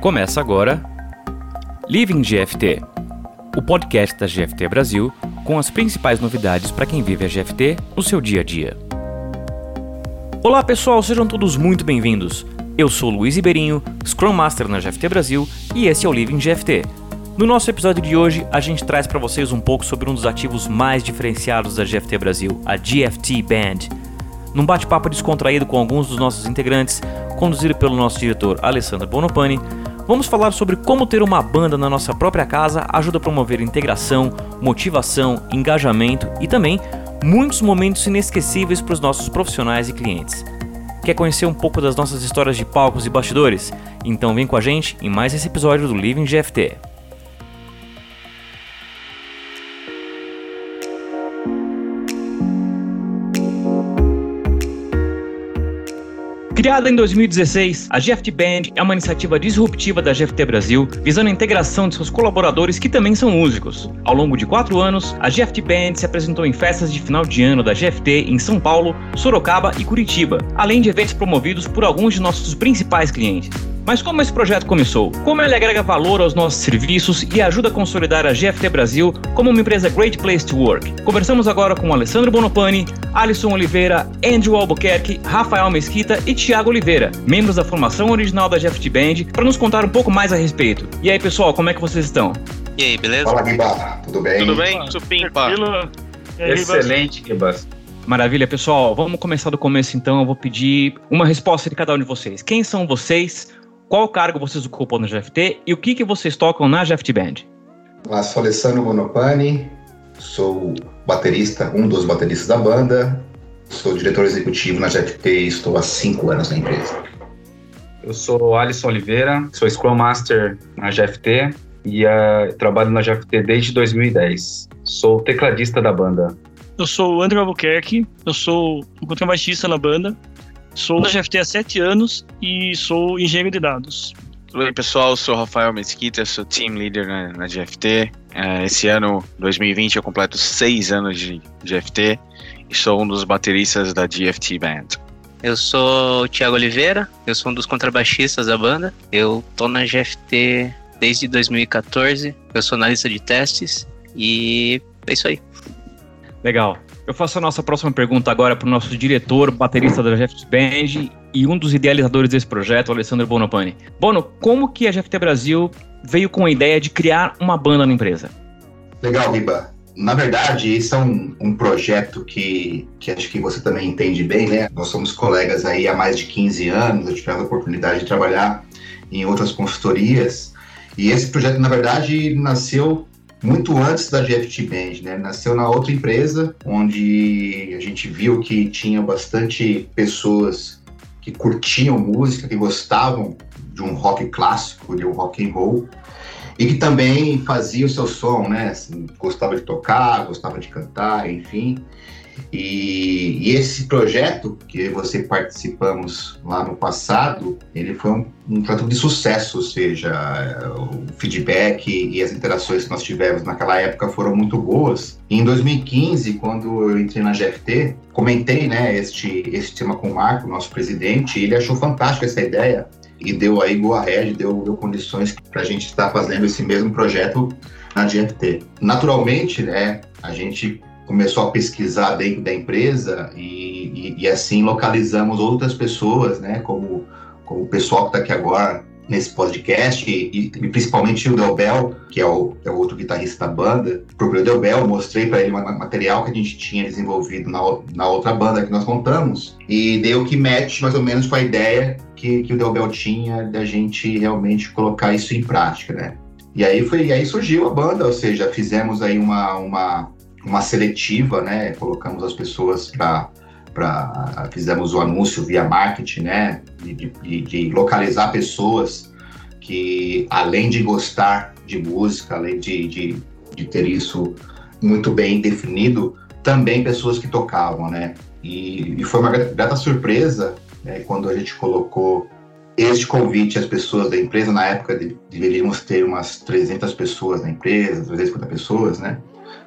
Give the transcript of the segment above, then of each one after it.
Começa agora Living GFT, o podcast da GFT Brasil com as principais novidades para quem vive a GFT no seu dia a dia. Olá pessoal, sejam todos muito bem-vindos. Eu sou Luiz Iberinho, Scrum Master na GFT Brasil e esse é o Living GFT. No nosso episódio de hoje, a gente traz para vocês um pouco sobre um dos ativos mais diferenciados da GFT Brasil, a GFT Band. Num bate-papo descontraído com alguns dos nossos integrantes, conduzido pelo nosso diretor Alessandro Bonopani, Vamos falar sobre como ter uma banda na nossa própria casa ajuda a promover integração, motivação, engajamento e também muitos momentos inesquecíveis para os nossos profissionais e clientes. Quer conhecer um pouco das nossas histórias de palcos e bastidores? Então vem com a gente em mais esse episódio do Living GFT. Criada em 2016, a GFT Band é uma iniciativa disruptiva da GFT Brasil, visando a integração de seus colaboradores que também são músicos. Ao longo de quatro anos, a GFT Band se apresentou em festas de final de ano da GFT em São Paulo, Sorocaba e Curitiba, além de eventos promovidos por alguns de nossos principais clientes. Mas como esse projeto começou? Como ele agrega valor aos nossos serviços e ajuda a consolidar a GFT Brasil como uma empresa Great Place to Work? Conversamos agora com Alessandro Bonopani, Alisson Oliveira, Andrew Albuquerque, Rafael Mesquita e Tiago Oliveira, membros da formação original da GFT Band, para nos contar um pouco mais a respeito. E aí, pessoal, como é que vocês estão? E aí, beleza? Fala, Guiba. Tudo bem? Tudo bem? Supimpa. Excelente, Gibas. Maravilha, pessoal. Vamos começar do começo então. Eu vou pedir uma resposta de cada um de vocês. Quem são vocês? Qual cargo vocês ocupam na GFT e o que, que vocês tocam na GFT Band? Eu sou Alessandro Monopani, sou baterista, um dos bateristas da banda, sou diretor executivo na GFT e estou há cinco anos na empresa. Eu sou Alisson Oliveira, sou Scrum Master na GFT e uh, trabalho na GFT desde 2010. Sou tecladista da banda. Eu sou o André Albuquerque, eu sou um contrabaixista na banda Sou da GFT há sete anos e sou engenheiro de dados. Oi, pessoal, sou Rafael Mesquita, sou team leader na, na GFT. É, esse ano, 2020, eu completo seis anos de GFT e sou um dos bateristas da GFT Band. Eu sou o Thiago Oliveira, eu sou um dos contrabaixistas da banda. Eu tô na GFT desde 2014, eu sou analista de testes e é isso aí. Legal. Eu faço a nossa próxima pergunta agora para o nosso diretor, baterista da GFT Band e um dos idealizadores desse projeto, Alessandro Bonopani. Bono, como que a GFT Brasil veio com a ideia de criar uma banda na empresa? Legal, Riba. Na verdade, isso é um, um, projeto que, que acho que você também entende bem, né? Nós somos colegas aí há mais de 15 anos, eu tive a oportunidade de trabalhar em outras consultorias. E esse projeto, na verdade, nasceu muito antes da GFT Band, né? Nasceu na outra empresa, onde a gente viu que tinha bastante pessoas que curtiam música, que gostavam de um rock clássico, de um rock and roll, e que também fazia o seu som, né? Assim, gostava de tocar, gostava de cantar, enfim. E, e, esse projeto que você participamos lá no passado, ele foi um, um projeto de sucesso, ou seja, o feedback e as interações que nós tivemos naquela época foram muito boas. E em 2015, quando eu entrei na GFT, comentei né, este, este tema com o Marco, nosso presidente, e ele achou fantástico essa ideia e deu aí go ahead, deu, deu condições para a gente estar fazendo esse mesmo projeto na GFT. Naturalmente, né, a gente começou a pesquisar dentro da empresa e, e, e assim localizamos outras pessoas, né, como, como o pessoal que está aqui agora nesse podcast e, e, principalmente o Del Bell, que é o, é o outro guitarrista da banda. Procurei o Del Bell, mostrei para ele um material que a gente tinha desenvolvido na, na outra banda que nós montamos e deu que match mais ou menos com a ideia que, que o Del Bell tinha da gente realmente colocar isso em prática, né? E aí foi, e aí surgiu a banda, ou seja, fizemos aí uma, uma uma seletiva, né? Colocamos as pessoas para para fizemos o anúncio via marketing, né? De, de, de, localizar pessoas que além de gostar de música, além de, de, de ter isso muito bem definido, também pessoas que tocavam, né? E, e foi uma grata surpresa né, quando a gente colocou este convite às pessoas da empresa. Na época deveríamos ter umas 300 pessoas na empresa, 350 pessoas, né?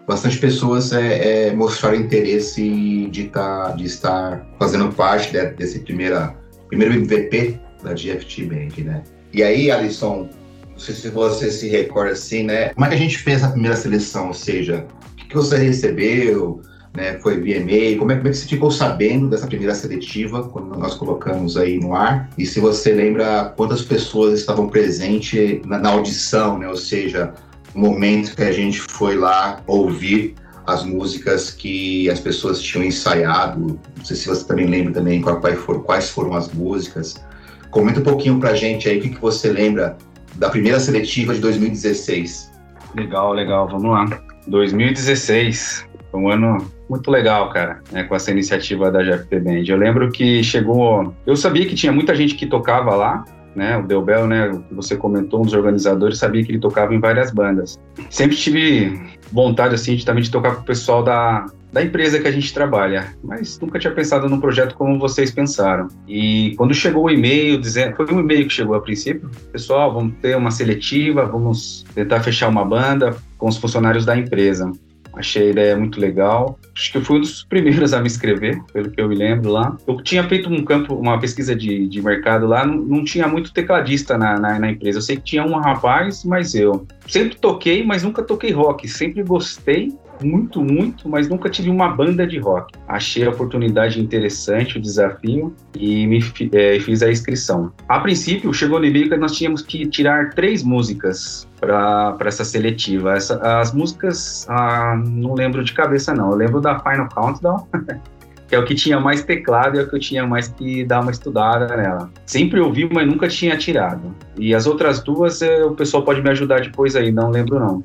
Bastante pessoas é, é, mostraram interesse de, tá, de estar fazendo parte de, desse primeira, primeiro MVP da GFT Bank, né? E aí, Alisson, não sei se você se recorda assim, né? Como é que a gente fez a primeira seleção? Ou seja, o que, que você recebeu? Né, foi via e-mail, como é, como é que você ficou sabendo dessa primeira seletiva, quando nós colocamos aí no ar? E se você lembra quantas pessoas estavam presentes na, na audição, né, ou seja, momento que a gente foi lá ouvir as músicas que as pessoas tinham ensaiado. Não sei se você também lembra também quais foram, as músicas. Comenta um pouquinho pra gente aí o que, você lembra da primeira seletiva de 2016. Legal, legal, vamos lá. 2016 foi um ano muito legal, cara, né, com essa iniciativa da GFT Band. Eu lembro que chegou. Eu sabia que tinha muita gente que tocava lá, né? O Delbel, né? Você comentou, um dos organizadores, sabia que ele tocava em várias bandas. Sempre tive vontade, assim, de, também de tocar com o pessoal da, da empresa que a gente trabalha, mas nunca tinha pensado num projeto como vocês pensaram. E quando chegou o e-mail, dizendo, foi um e-mail que chegou a princípio, pessoal, vamos ter uma seletiva, vamos tentar fechar uma banda com os funcionários da empresa. Achei a ideia muito legal. Acho que eu fui um dos primeiros a me inscrever, pelo que eu me lembro lá. Eu tinha feito um campo, uma pesquisa de, de mercado lá, não, não tinha muito tecladista na, na, na, empresa. Eu sei que tinha um rapaz, mas eu sempre toquei, mas nunca toquei rock. Sempre gostei muito, muito, mas nunca tive uma banda de rock. Achei a oportunidade interessante, o desafio, e me é, fiz a inscrição. A princípio, chegou no que nós tínhamos que tirar três músicas para essa seletiva. Essa, as músicas, ah, não lembro de cabeça não, eu lembro da Final Countdown, que é o que tinha mais teclado e é o que eu tinha mais que dar uma estudada nela. Sempre ouvi, mas nunca tinha tirado. E as outras duas, eh, o pessoal pode me ajudar depois aí, não lembro não.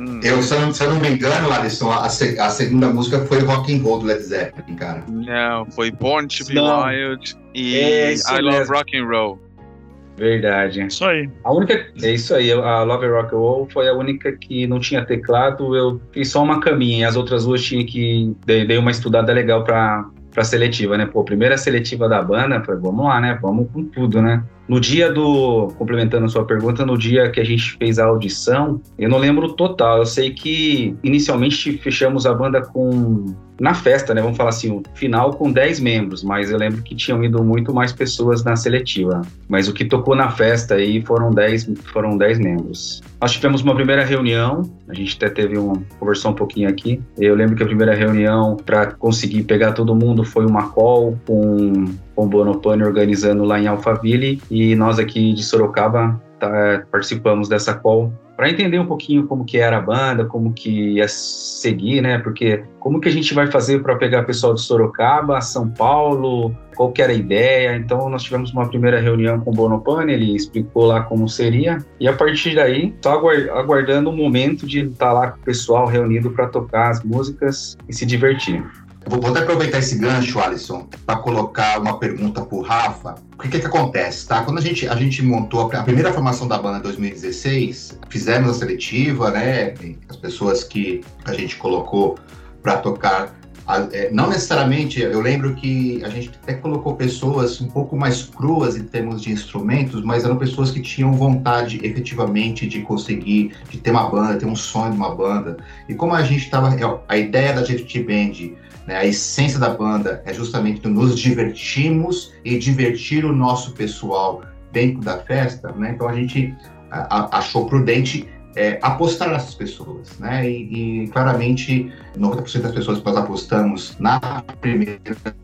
Hum. Eu, se eu, não, se eu não me engano, Alisson, a, a, segunda música foi Rock and Roll do Led Zeppelin, cara. Não, foi Born to Be não. Wild e é I Love Rock and Roll. Verdade. Isso aí. A única, é isso aí, a Love Rock and Roll foi a única que não tinha teclado, eu fiz só uma caminha, as outras duas tinha que dei, dei uma estudada legal para para seletiva, né? Pô, primeira seletiva da banda, foi, vamos lá, né? Vamos com tudo, né? No dia do, complementando a sua pergunta, no dia que a gente fez a audição, eu não lembro o total, eu sei que inicialmente fechamos a banda com na festa, né? Vamos falar assim, o final com 10 membros, mas eu lembro que tinham ido muito mais pessoas na seletiva. Mas o que tocou na festa aí foram 10, foram 10 membros. Nós tivemos uma primeira reunião, a gente até teve uma conversão um pouquinho aqui. Eu lembro que a primeira reunião para conseguir pegar todo mundo foi uma call com, com o Bonopane organizando lá em Alphaville e nós aqui de Sorocaba tá, participamos dessa call para entender um pouquinho como que era a banda, como que ia seguir, né? Porque como que a gente vai fazer para pegar pessoal de Sorocaba, São Paulo, qual que era a ideia? Então nós tivemos uma primeira reunião com o Bonopane, ele explicou lá como seria e a partir daí só aguardando o momento de estar tá lá com o pessoal reunido para tocar as músicas e se divertir. Vou, até aproveitar esse gancho, Alisson, para colocar uma pergunta para o Rafa. O que, que, acontece, tá? Quando a gente, a gente montou a, a primeira formação da banda em 2016, fizemos a seletiva, né? As pessoas que a gente colocou para tocar é, não necessariamente, eu lembro que a gente até colocou pessoas um pouco mais cruas em termos de instrumentos, mas eram pessoas que tinham vontade efetivamente de conseguir, de ter uma banda, ter um sonho de uma banda. E como a gente estava, é, a ideia da GFT Band né? A essência da banda é justamente nos divertirmos e divertir o nosso pessoal dentro da festa, né? Então a gente achou prudente é, apostar nessas pessoas, né? E, e claramente 90% das pessoas que nós apostamos na primeira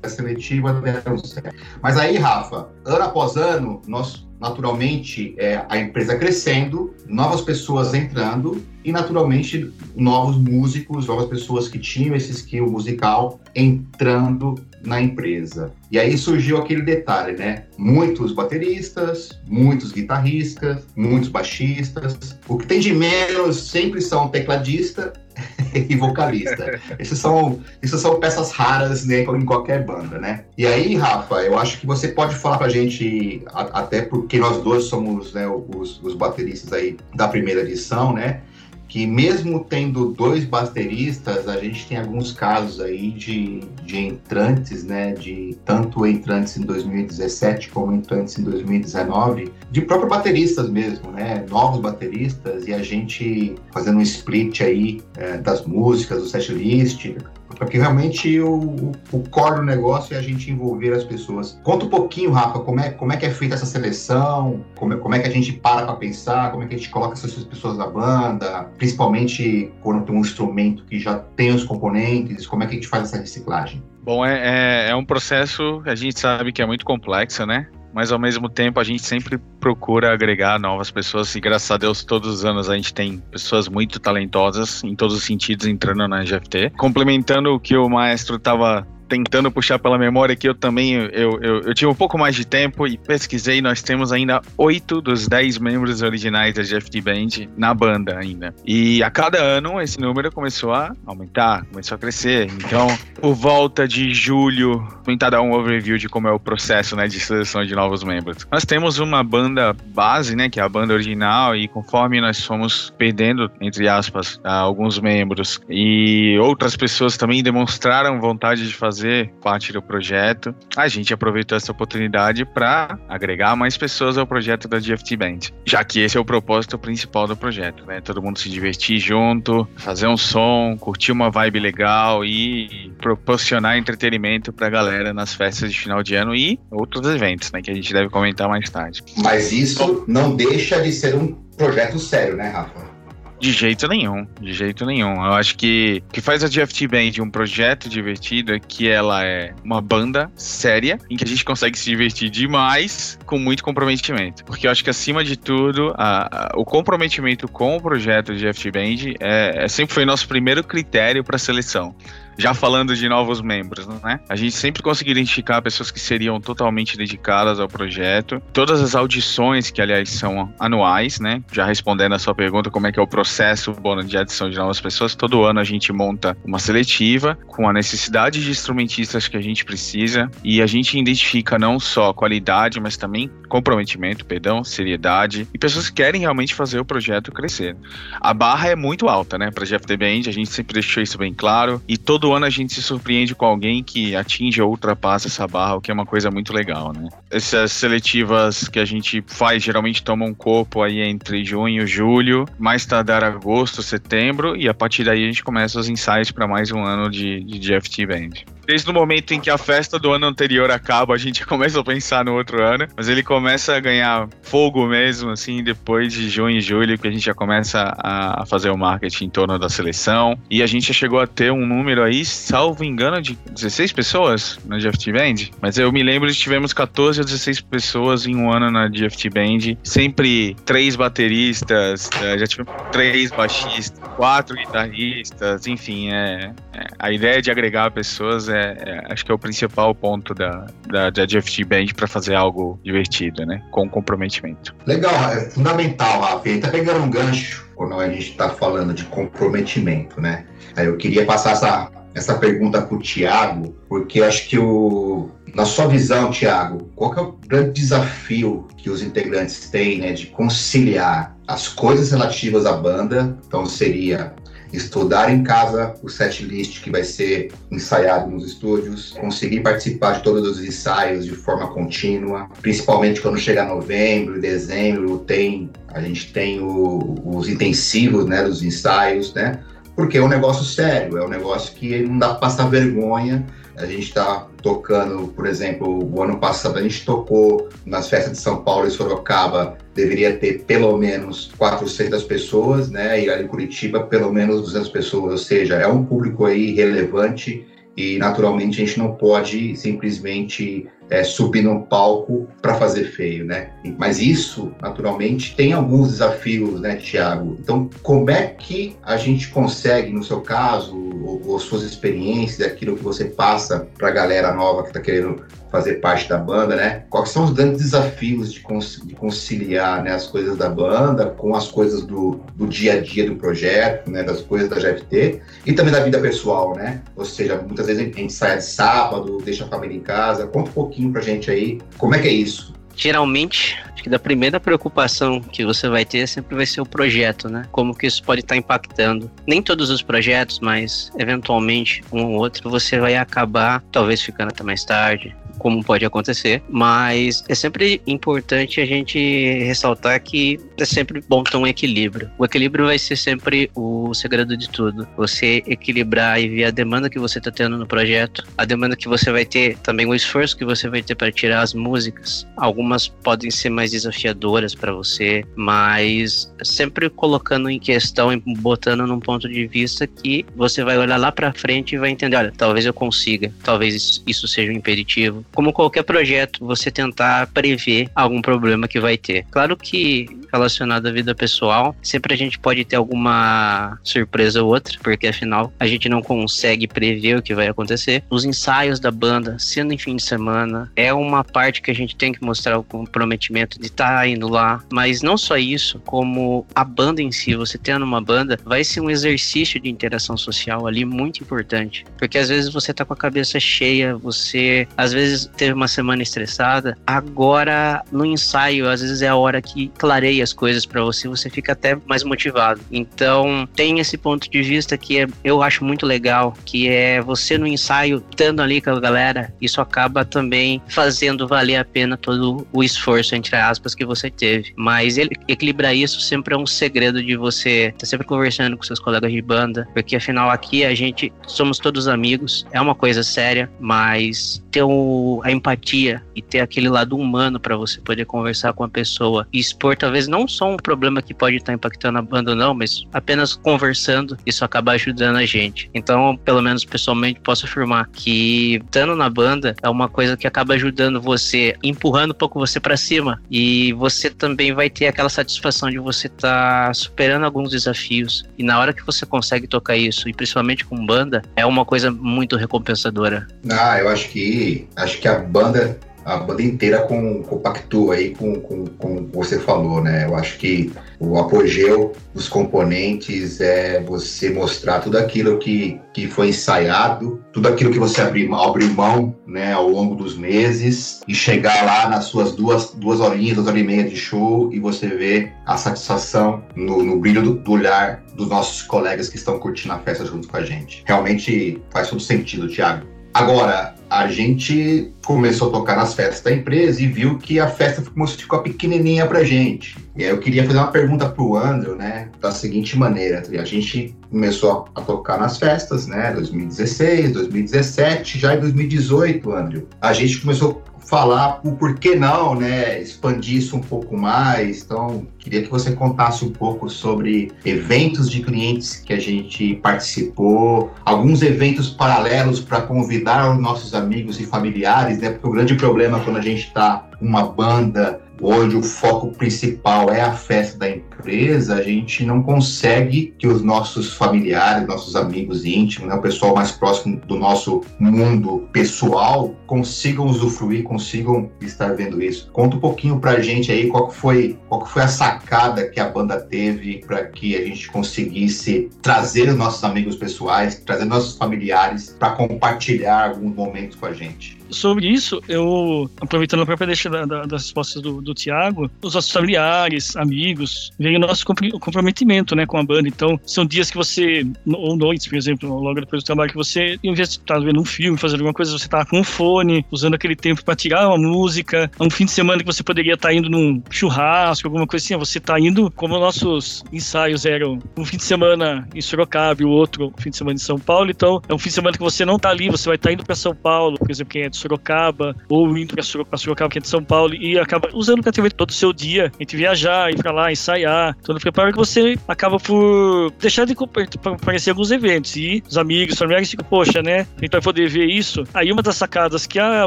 seletiva deram certo. Mas aí, Rafa, ano após ano, nós naturalmente é, a empresa crescendo, novas pessoas entrando e naturalmente novos músicos, novas pessoas que tinham esse skill musical entrando na empresa. E aí surgiu aquele detalhe, né? Muitos bateristas, muitos guitarristas, muitos baixistas. O que tem de menos sempre são tecladista e vocalista. Essas são, essas são peças raras né, em qualquer banda, né? E aí, Rafa, eu acho que você pode falar pra gente, até porque nós dois somos né, os, os bateristas aí da primeira edição, né? Que mesmo tendo dois bateristas, a gente tem alguns casos aí de, de entrantes, né, de tanto entrantes em 2017 como entrantes em 2019, de próprios bateristas mesmo, né, novos bateristas, e a gente fazendo um split aí é, das músicas, do setlist, porque realmente o, o core do negócio é a gente envolver as pessoas. Conta um pouquinho, Rafa, como é, como é que é feita essa seleção, como é, como é que a gente para para pensar, como é que a gente coloca essas pessoas na banda, principalmente quando tem um instrumento que já tem os componentes, como é que a gente faz essa reciclagem? Bom, é, é, é um processo a gente sabe que é muito complexo, né? Mas ao mesmo tempo a gente sempre procura agregar novas pessoas e graças a Deus todos os anos a gente tem pessoas muito talentosas em todos os sentidos entrando na GFT. Complementando o que o maestro estava tentando puxar pela memória que eu também eu, eu, eu, tive um pouco mais de tempo e pesquisei, nós temos ainda oito dos dez membros originais da GFT Band na banda ainda. E a cada ano esse número começou a aumentar, começou a crescer. Então, por volta de julho, tentar dar um overview de como é o processo né, de seleção de novos membros. Nós temos uma banda base, né, que é a banda original, e conforme nós fomos perdendo, entre aspas, alguns membros e outras pessoas também demonstraram vontade de fazer fazer parte do projeto, a gente aproveitou essa oportunidade para agregar mais pessoas ao projeto da GFT Band, já que esse é o propósito principal do projeto, né? Todo mundo se divertir junto, fazer um som, curtir uma vibe legal e proporcionar entretenimento para a galera nas festas de final de ano e outros eventos, né? Que a gente deve comentar mais tarde. Mas isso não deixa de ser um projeto sério, né, Rafa? De jeito nenhum, de jeito nenhum. Eu acho que o que faz a GFT Band um projeto divertido é que ela é uma banda séria, em que a gente consegue se divertir demais com muito comprometimento. Porque eu acho que, acima de tudo, a, a, o comprometimento com o projeto de GFT Band é, é sempre foi nosso primeiro critério para seleção já falando de novos membros, né? A gente sempre conseguiu identificar pessoas que seriam totalmente dedicadas ao projeto. Todas as audições, que aliás são anuais, né? Já respondendo a sua pergunta, como é que é o processo bom, de adição de novas pessoas, todo ano a gente monta uma seletiva com a necessidade de instrumentistas que a gente precisa e a gente identifica não só qualidade, mas também comprometimento, perdão, seriedade e pessoas que querem realmente fazer o projeto crescer. A barra é muito alta, né? Para GFT Band, a gente sempre deixou isso bem claro e todo todo ano a gente se surpreende com alguém que atinge ou ultrapassa essa barra, o que é uma coisa muito legal, né? Essas seletivas que a gente faz geralmente tomam um corpo aí entre junho e julho, mais tardar agosto, setembro, e a partir daí a gente começa os ensaios para mais um ano de, de GFT Band desde o momento em que a festa do ano anterior acaba, a gente começa a pensar no outro ano, mas ele começa a ganhar fogo mesmo, assim, depois de junho e julho, que a gente já começa a, fazer o marketing em torno da seleção. E a gente já chegou a ter um número aí, salvo engano, de 16 pessoas na GFT Band. Mas eu me lembro de tivemos 14 ou 16 pessoas em um ano na GFT Band, sempre três bateristas, eh, já tivemos três baixistas, quatro guitarristas, enfim, é a ideia de agregar pessoas é é, acho que é o principal ponto da, da, da GFT Band para fazer algo divertido, né? Com comprometimento. Legal, é fundamental, Rafa. Tá pegando um gancho quando a gente está falando de comprometimento, né? Eu queria passar essa, essa pergunta para o Tiago, porque acho que o, na sua visão, Tiago, qual é o grande desafio que os integrantes têm né, de conciliar as coisas relativas à banda? Então, seria estudar em casa o set list que vai ser ensaiado nos estúdios, conseguir participar de todos os ensaios de forma contínua, principalmente quando chega novembro, dezembro, tem a gente tem o, os intensivos, né, dos ensaios, né? Porque é um negócio sério, é um negócio que não dá para passar vergonha. A gente está tocando, por exemplo, o ano passado a gente tocou nas festas de São Paulo e Sorocaba, deveria ter pelo menos 400 pessoas, né? E ali em Curitiba, pelo menos 200 pessoas, ou seja, é um público aí relevante e naturalmente a gente não pode simplesmente é, subir num palco para fazer feio, né? Mas isso, naturalmente, tem alguns desafios, né, Tiago? Então, como é que a gente consegue, no seu caso, ou suas experiências, aquilo que você passa para a galera nova que está querendo fazer parte da banda, né? Quais são os grandes desafios de, de conciliar né, as coisas da banda com as coisas do, do dia a dia do projeto, né? Das coisas da GFT e também da vida pessoal, né? Ou seja, muitas vezes a gente sai de sábado, deixa a família em casa. Conta um pouquinho pra gente aí como é que é isso. Geralmente, acho que da primeira preocupação que você vai ter sempre vai ser o projeto, né? Como que isso pode estar impactando. Nem todos os projetos, mas eventualmente um ou outro você vai acabar talvez ficando até mais tarde, como pode acontecer, mas é sempre importante a gente ressaltar que é sempre bom ter um equilíbrio. O equilíbrio vai ser sempre o segredo de tudo. Você equilibrar e ver a demanda que você está tendo no projeto, a demanda que você vai ter, também o esforço que você vai ter para tirar as músicas. Algumas podem ser mais desafiadoras para você, mas sempre colocando em questão e botando num ponto de vista que você vai olhar lá para frente e vai entender, olha, talvez eu consiga, talvez isso seja um impeditivo. Como qualquer projeto, você tentar prever algum problema que vai ter. Claro que relacionado à vida pessoal, sempre a gente pode ter alguma surpresa ou outra, porque afinal a gente não consegue prever o que vai acontecer. Os ensaios da banda, sendo em fim de semana, é uma parte que a gente tem que mostrar o comprometimento de estar tá indo lá, mas não só isso, como a banda em si, você tendo uma banda, vai ser um exercício de interação social ali muito importante, porque às vezes você tá com a cabeça cheia, você às vezes teve uma semana estressada, agora no ensaio, às vezes é a hora que clareia as coisas para você, você fica até mais motivado. Então, tem esse ponto de vista que é, eu acho muito legal, que é você no ensaio, estando ali com a galera, isso acaba também fazendo valer a pena todo o esforço, entre aspas, que você teve. Mas ele, equilibrar isso sempre é um segredo de você estar tá sempre conversando com seus colegas de banda, porque afinal aqui a gente somos todos amigos, é uma coisa séria, mas ter o, a empatia e ter aquele lado humano para você poder conversar com a pessoa e expor talvez não só um problema que pode estar tá impactando a banda não, mas apenas conversando, isso acaba ajudando a gente. Então, pelo menos pessoalmente, posso afirmar que estando na banda é uma coisa que acaba ajudando você, empurrando um pouco você para cima e você também vai ter aquela satisfação de você estar tá superando alguns desafios e na hora que você consegue tocar isso e principalmente com banda é uma coisa muito recompensadora. Ah, eu acho que acho que a banda a banda inteira com, compactua aí com, com, com você falou, né? Eu acho que o apogeu dos componentes é você mostrar tudo aquilo que, que foi ensaiado, tudo aquilo que você abriu, abriu mão né, ao longo dos meses e chegar lá nas suas duas, duas horinhas, duas horas e meia de show e você ver a satisfação no, no brilho do, do olhar dos nossos colegas que estão curtindo a festa junto com a gente. Realmente faz todo sentido, Thiago. Agora, a gente começou a tocar nas festas da empresa e viu que a festa ficou pequenininha pra gente. E aí eu queria fazer uma pergunta pro Andrew, né, da seguinte maneira. A gente começou a tocar nas festas, né, 2016, 2017, já em 2018, Andrew. A gente começou falar o porquê não, né? Expandir isso um pouco mais. Então, queria que você contasse um pouco sobre eventos de clientes que a gente participou, alguns eventos paralelos para convidar os nossos amigos e familiares, né? Porque o grande problema quando a gente está uma banda onde o foco principal é a festa da empresa, a gente não consegue que os nossos familiares, nossos amigos íntimos, né, o pessoal mais próximo do nosso mundo pessoal, consigam usufruir, consigam estar vendo isso. Conta um pouquinho pra gente aí qual foi, qual foi a sacada que a banda teve para que a gente conseguisse trazer os nossos amigos pessoais, trazer nossos familiares para compartilhar alguns momentos com a gente sobre isso, eu, aproveitando a própria deixa da, da, das respostas do, do Tiago, os nossos familiares, amigos, veio o nosso comprometimento né, com a banda. Então, são dias que você, ou noites, por exemplo, logo depois do trabalho, que você, em vez de estar vendo um filme, fazendo alguma coisa, você estava com um fone, usando aquele tempo para tirar uma música. Um fim de semana que você poderia estar indo num churrasco, alguma coisa assim, você está indo, como nossos ensaios eram um fim de semana em Sorocaba e o outro fim de semana em São Paulo, então é um fim de semana que você não está ali, você vai estar indo para São Paulo, por exemplo, quem é de Sorocaba, ou indo para Sorocaba, que é de São Paulo, e acaba usando praticamente todo o seu dia, entre viajar, ir para lá, ensaiar, todo o preparo que você acaba por deixar de aparecer alguns eventos. E os amigos, familiares ficam, poxa, né? A gente vai poder ver isso. Aí uma das sacadas que a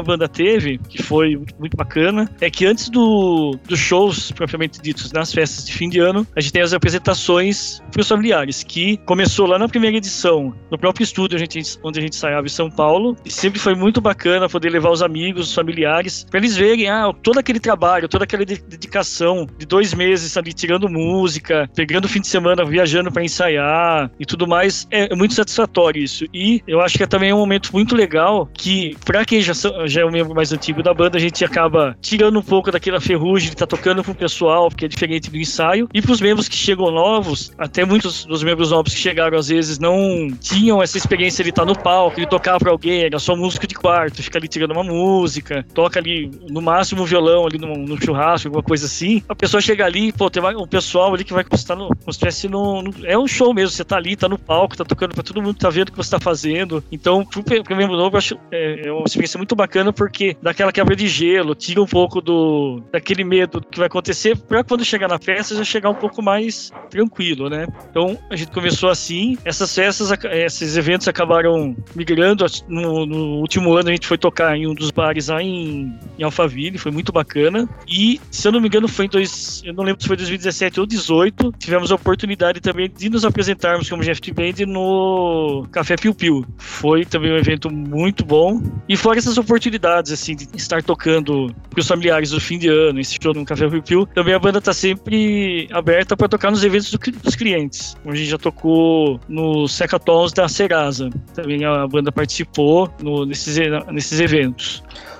banda teve, que foi muito bacana, é que antes do, dos shows propriamente ditos nas festas de fim de ano, a gente tem as apresentações para os familiares, que começou lá na primeira edição, no próprio estúdio a gente, onde a gente ensaiava em São Paulo, e sempre foi muito bacana poder levar os amigos, os familiares, para eles verem ah, todo aquele trabalho, toda aquela dedicação de dois meses ali tirando música, pegando o fim de semana, viajando para ensaiar e tudo mais. É, muito satisfatório isso. E eu acho que é também um momento muito legal que, para quem já, já é um membro mais antigo da banda, a gente acaba tirando um pouco daquela ferrugem de estar tá tocando pro pessoal, porque é diferente do ensaio. E pros membros que chegam novos, até muitos dos membros novos que chegaram às vezes não tinham essa experiência de estar tá no palco, de tocar para alguém, era só músico de quarto, fica ali tirando uma música, toca ali no máximo um violão ali no, churrasco, alguma coisa assim. A pessoa chega ali, pô, tem um pessoal ali que vai estar no, como se estivesse no, no, É um show mesmo, você tá ali, tá no palco, tá tocando pra todo mundo, tá vendo o que você tá fazendo. Então, pro membro novo, eu acho é, é uma experiência muito bacana porque dá aquela quebra de gelo, tira um pouco do daquele medo que vai acontecer, pra quando chegar na festa já chegar um pouco mais tranquilo, né? Então, a gente começou assim, essas festas, esses eventos acabaram migrando. No, no último ano a gente foi tocar em um dos bares lá em, em Alphaville, foi muito bacana. E, se eu não me engano, foi em dois, eu não lembro se foi 2017 ou 2018, tivemos a oportunidade também de nos apresentarmos como GFT Band no Café Piu Piu. Foi também um evento muito bom. E fora essas oportunidades, assim, de estar tocando com os familiares do fim de ano, esse show no Café Piu Piu, também a banda tá sempre aberta para tocar nos eventos do, dos clientes. A gente já tocou nos Secatons da Serasa. Também a banda participou no, nesses, nesses eventos.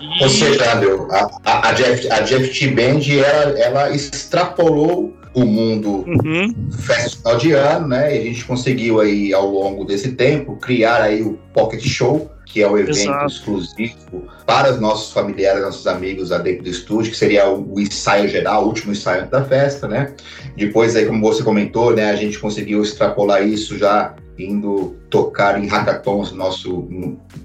E... Ou seja, Andrew, a, a, a, Jeff, a Jeff Band ela, ela extrapolou o mundo uhum. festival de ano, né? E a gente conseguiu aí ao longo desse tempo criar aí o Pocket Show, que é o evento Exato. exclusivo para os nossos familiares, nossos amigos lá dentro do estúdio, que seria o, o, ensaio geral, o último ensaio da festa, né? Depois aí, como você comentou, né, a gente conseguiu extrapolar isso já indo tocar em hackathons nosso,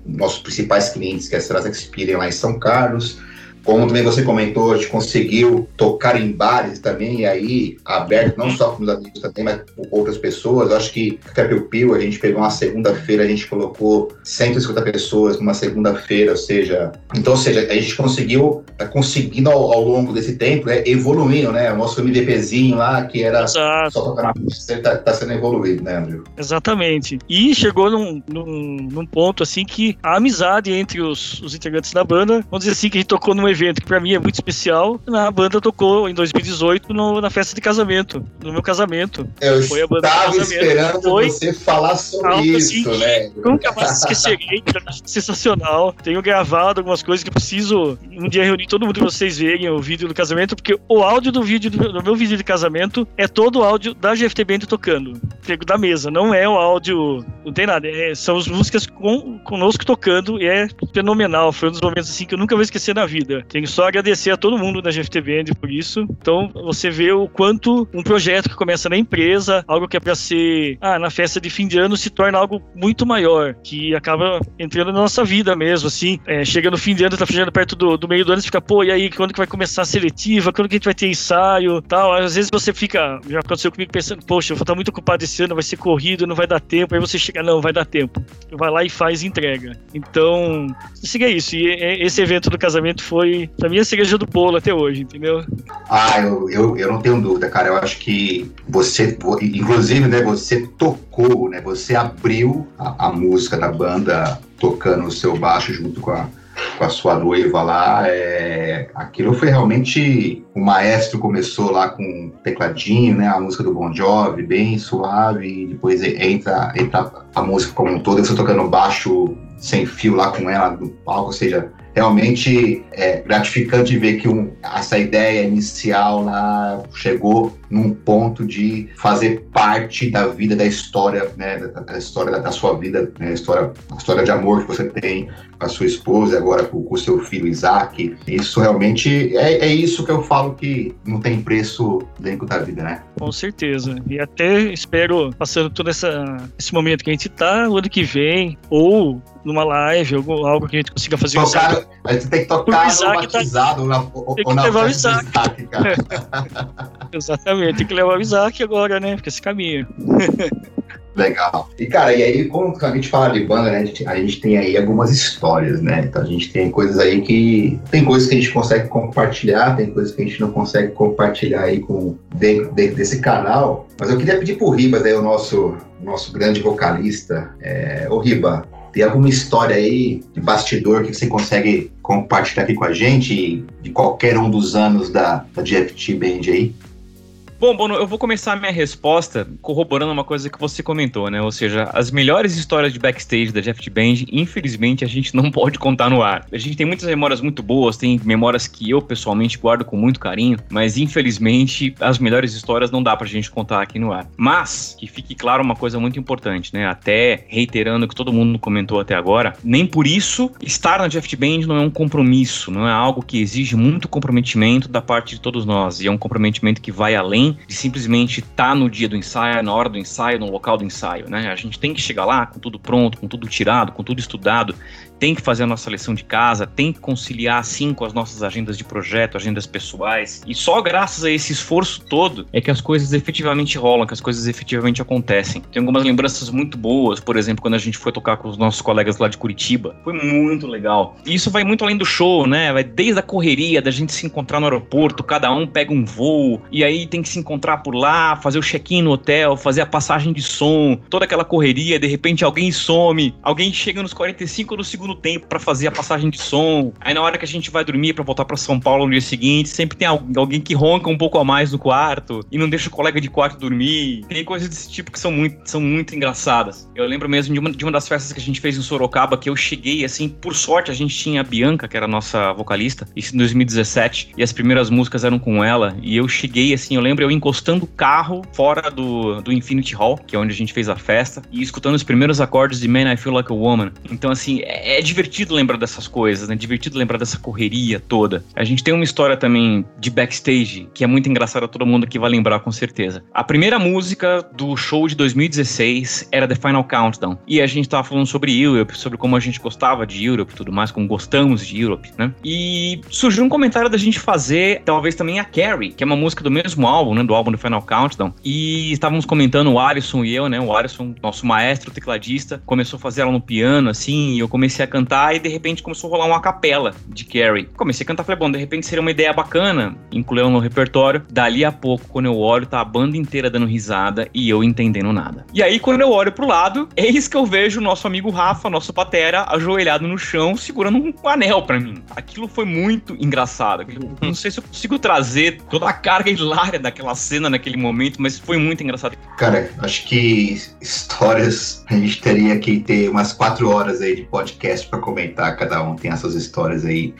nossos principais clientes, que é a Serasa Experian lá em São Carlos, como também você comentou, a gente conseguiu tocar em bares também, e aí, aberto não só com os amigos também, mas com outras pessoas. Eu acho que Café Piu Piu, a gente pegou uma segunda-feira, a gente colocou 150 pessoas numa segunda-feira, ou seja... Então, ou seja, a gente conseguiu, tá conseguindo ao, ao longo desse tempo, né, evoluindo, né? O nosso MVPzinho lá, que era Exato. só tocar na pista, tá, tá sendo evoluído, né, André? Exatamente. E chegou num, num, num, ponto, assim, que a amizade entre os, os integrantes da banda, vamos dizer assim, que a gente tocou num evento que para mim é muito especial. A banda tocou em 2018 no, na festa de casamento, no meu casamento. Eu Foi a banda estava esperando Foi você falar sobre algo, isso, assim, né? Nunca mais esquecerei, sensacional. Tenho gravado algumas coisas que preciso um dia reunir todo mundo pra vocês verem o vídeo do casamento, porque o áudio do vídeo do, do meu vídeo de casamento é todo o áudio da GFT Band tocando, da mesa, não é o áudio, não tem nada, é, são as músicas com, conosco tocando e é fenomenal. Foi um dos momentos assim que eu nunca vou esquecer na vida. Tenho só agradecer a todo mundo da GFT Band por isso. Então, você vê o quanto um projeto que começa na empresa, algo que é para ser, ah, na festa de fim de ano, se torna algo muito maior, que acaba entrando na nossa vida mesmo, assim. É, chega no fim de ano, tá chegando perto do, do meio do ano, você fica, pô, e aí, quando que vai começar a seletiva? Quando que a gente vai ter ensaio? Tal. Às vezes você fica, já aconteceu comigo pensando, poxa, eu vou estar muito ocupado esse ano, vai ser corrido, não vai dar tempo. Aí você chega, não, vai dar tempo. Vai lá e faz entrega. Então, siga isso. E esse evento do casamento foi, mim, a cereja do bolo até hoje, entendeu? Ah, eu, eu, eu não tenho dúvida, cara. Eu acho que você, inclusive, né, você tocou, né, você abriu a, a música da banda tocando o seu baixo junto com a, com a sua noiva lá, é, aquilo foi realmente o maestro começou lá com tecladinho, né, a música do Bon Jovi, bem suave, e depois entra, entra a música como um todo, você tocando baixo sem fio lá com ela no palco, ou seja, realmente é gratificante ver que um, essa ideia inicial lá chegou num ponto de fazer parte da vida, da história, né, da, da história da, da, sua vida, né, a história, a história de amor que você tem com a sua esposa e agora com o seu filho Isaac. Isso realmente é, é isso que eu falo que não tem preço dentro da vida, né? Com certeza. E até espero, passando todo essa, esse momento que a gente tá, o ano que vem, ou numa live, algo, algo que a gente consiga fazer. Tocar, a gente tem que tocar no tá batizado, tá... na, ou, tem que na levar o Isaac. Isaac Exatamente, tem que levar o Isaac agora, né? Porque esse caminho. Legal. E, cara, e aí, quando a gente fala de banda, né, a gente, a gente, tem aí algumas histórias, né? Então a gente tem coisas aí que. Tem coisas que a gente consegue compartilhar, tem coisas que a gente não consegue compartilhar aí com dentro, dentro desse canal. Mas eu queria pedir pro Ribas aí, o nosso, nosso grande vocalista. É, ô Riba, tem alguma história aí de bastidor que você consegue compartilhar aqui com a gente de qualquer um dos anos da, da GFT Band aí? Bom, Bono, eu vou começar a minha resposta corroborando uma coisa que você comentou, né? Ou seja, as melhores histórias de backstage da Jeff Band, infelizmente, a gente não pode contar no ar. A gente tem muitas memórias muito boas, tem memórias que eu pessoalmente guardo com muito carinho, mas infelizmente as melhores histórias não dá pra gente contar aqui no ar. Mas, que fique claro uma coisa muito importante, né? Até reiterando o que todo mundo comentou até agora, nem por isso estar na Jeff Band não é um compromisso, não é algo que exige muito comprometimento da parte de todos nós, e é um comprometimento que vai além de simplesmente estar tá no dia do ensaio, na hora do ensaio, no local do ensaio, né? A gente tem que chegar lá com tudo pronto, com tudo tirado, com tudo estudado, tem que fazer a nossa lição de casa, tem que conciliar sim com as nossas agendas de projeto, agendas pessoais. E só graças a esse esforço todo é que as coisas efetivamente rolam, que as coisas efetivamente acontecem. Tem algumas lembranças muito boas, por exemplo, quando a gente foi tocar com os nossos colegas lá de Curitiba. Foi muito legal. E isso vai muito além do show, né? Vai desde a correria da gente se encontrar no aeroporto, cada um pega um voo e aí tem que se encontrar por lá, fazer o check-in no hotel, fazer a passagem de som, toda aquela correria, de repente alguém some, alguém chega nos 45 do segundo tempo para fazer a passagem de som. Aí na hora que a gente vai dormir para voltar para São Paulo no dia seguinte, sempre tem alguém que ronca um pouco a mais no quarto e não deixa o colega de quarto dormir. Tem coisas desse tipo que são muito, são muito engraçadas. Eu lembro mesmo de uma, de uma das festas que a gente fez em Sorocaba que eu cheguei assim, por sorte a gente tinha a Bianca, que era a nossa vocalista, isso em 2017, e as primeiras músicas eram com ela, e eu cheguei assim, eu lembro eu encostando o carro fora do, do Infinity Hall, que é onde a gente fez a festa, e escutando os primeiros acordes de Man I Feel Like a Woman. Então assim, é é divertido lembrar dessas coisas, né? Divertido lembrar dessa correria toda. A gente tem uma história também de backstage que é muito engraçada, todo mundo aqui vai lembrar com certeza. A primeira música do show de 2016 era The Final Countdown. E a gente tava falando sobre Europe, sobre como a gente gostava de Europe e tudo mais, como gostamos de Europe, né? E surgiu um comentário da gente fazer, talvez também a Carrie, que é uma música do mesmo álbum, né? Do álbum The Final Countdown. E estávamos comentando o Alisson e eu, né? O Alisson, nosso maestro tecladista, começou a fazer ela no piano, assim, e eu comecei a cantar e de repente começou a rolar uma capela de Carrie. Comecei a cantar, falei, bom, de repente seria uma ideia bacana incluir no repertório. Dali a pouco, quando eu olho, tá a banda inteira dando risada e eu entendendo nada. E aí, quando eu olho pro lado, eis que eu vejo o nosso amigo Rafa, nosso patera, ajoelhado no chão, segurando um anel para mim. Aquilo foi muito engraçado. Não sei se eu consigo trazer toda a carga hilária daquela cena naquele momento, mas foi muito engraçado. Cara, acho que histórias a gente teria que ter umas quatro horas aí de podcast para comentar, cada um tem essas histórias aí,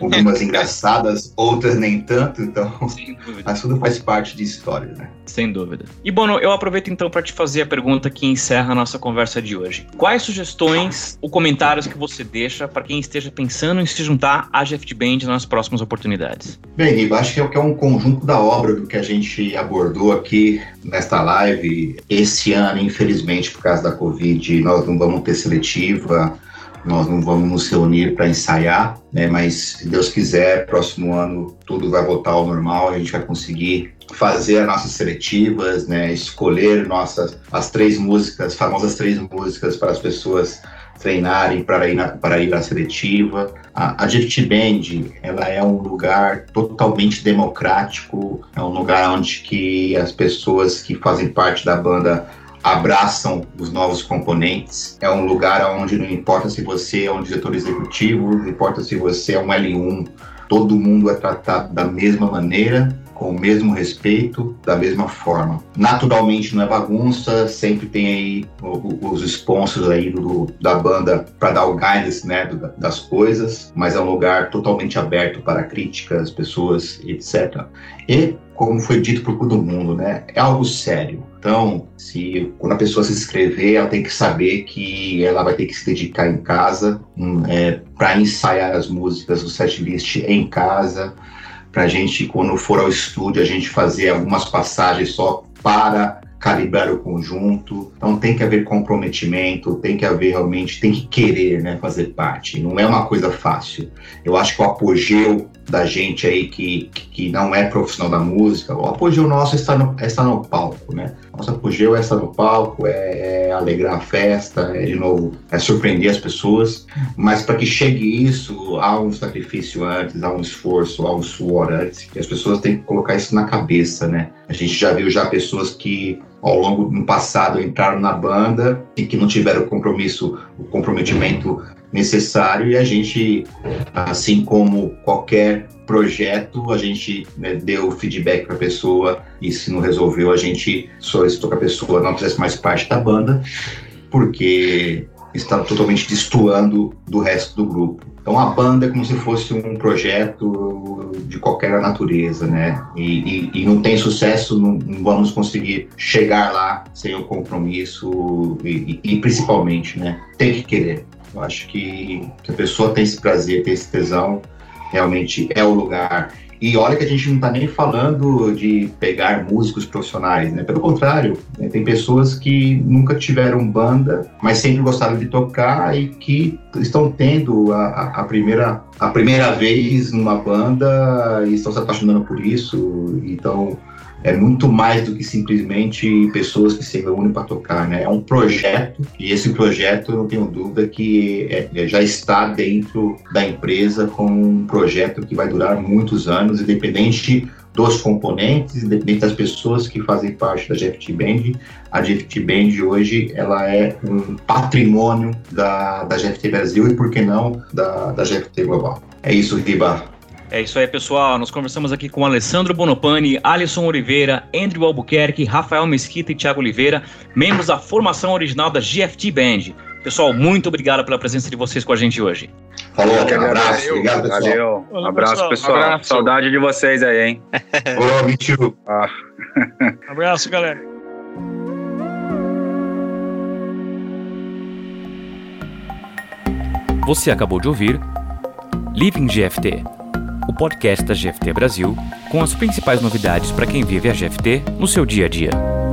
algumas engraçadas, outras nem tanto, então, mas tudo faz parte de história, né? Sem dúvida. E Bono, eu aproveito então para te fazer a pergunta que encerra a nossa conversa de hoje. Quais sugestões ou comentários que você deixa para quem esteja pensando em se juntar à GFT Band nas próximas oportunidades? Bem, Ivo, acho que é um conjunto da obra do que a gente abordou aqui nesta live. Esse ano, infelizmente, por causa da Covid, nós não vamos ter seletiva, nós não vamos nos reunir para ensaiar, né? Mas se Deus quiser, próximo ano tudo vai voltar ao normal, a gente vai conseguir fazer as nossas seletivas, né? Escolher nossas as três músicas, famosas três músicas para as pessoas treinarem para ir na, para ir à seletiva. A, a Band, ela é um lugar totalmente democrático, é um lugar onde que as pessoas que fazem parte da banda abraçam os novos componentes. É um lugar onde não importa se você é um diretor executivo, não importa se você é um L1, todo mundo é tratado da mesma maneira, com o mesmo respeito, da mesma forma. Naturalmente não é bagunça, sempre tem aí os sponsors aí do, da banda para dar o guidance né, das coisas, mas é um lugar totalmente aberto para críticas, pessoas, etc. E como foi dito por todo mundo, né, é algo sério então, se quando a pessoa se inscrever, ela tem que saber que ela vai ter que se dedicar em casa hum, é, para ensaiar as músicas do setlist em casa, para a gente, quando for ao estúdio, a gente fazer algumas passagens só para calibrar o conjunto. Então tem que haver comprometimento, tem que haver realmente, tem que querer né, fazer parte. Não é uma coisa fácil. Eu acho que o apogeu da gente aí que, que não é profissional da música, o apogeu nosso está no, está no palco, né? Nosso apogeu é estar no palco, é, é alegrar a festa, é de novo, é surpreender as pessoas, mas para que chegue isso, há um sacrifício antes, há um esforço, há um suor antes, e as pessoas têm que colocar isso na cabeça, né? A gente já viu já pessoas que ao longo do passado entraram na banda e que não tiveram compromisso, o comprometimento necessário e a gente, assim como qualquer projeto, a gente né, deu feedback para a pessoa e se não resolveu, a gente solicitou que a pessoa não fizesse mais parte da banda, porque está totalmente destoando do resto do grupo. Então a banda é como se fosse um projeto de qualquer natureza, né? E, e, e não tem sucesso, não, não, vamos conseguir chegar lá sem o compromisso e, e, principalmente, né? Tem que querer. Eu acho que, que a pessoa tem esse prazer, tem esse tesão, realmente é o lugar. E olha que a gente não está nem falando de pegar músicos profissionais, né? Pelo contrário, né? tem pessoas que nunca tiveram banda, mas sempre gostaram de tocar e que estão tendo a, a primeira a primeira vez numa banda e estão se apaixonando por isso. Então é muito mais do que simplesmente pessoas que se reúnem para tocar, né? É um projeto e esse projeto, eu não tenho dúvida que é, é, já está dentro da empresa com um projeto que vai durar muitos anos, independente dos componentes, independente das pessoas que fazem parte da GFT Band. A GFT Band hoje ela é um patrimônio da, da GFT Brasil e, por que não, da, da GFT Global. É isso, Riba. É isso aí, pessoal. Nós conversamos aqui com Alessandro Bonopani, Alisson Oliveira, Andrew Albuquerque, Rafael Mesquita e Thiago Oliveira, membros da formação original da GFT Band. Pessoal, muito obrigado pela presença de vocês com a gente hoje. Falou, um abraço. Obrigado, pessoal. Valeu. Um abraço, pessoal. Abraço. Saudade de vocês aí, hein? Olá, me too. Ah. abraço, galera. Você acabou de ouvir Living GFT o podcast da GFT Brasil, com as principais novidades para quem vive a GFT no seu dia a dia.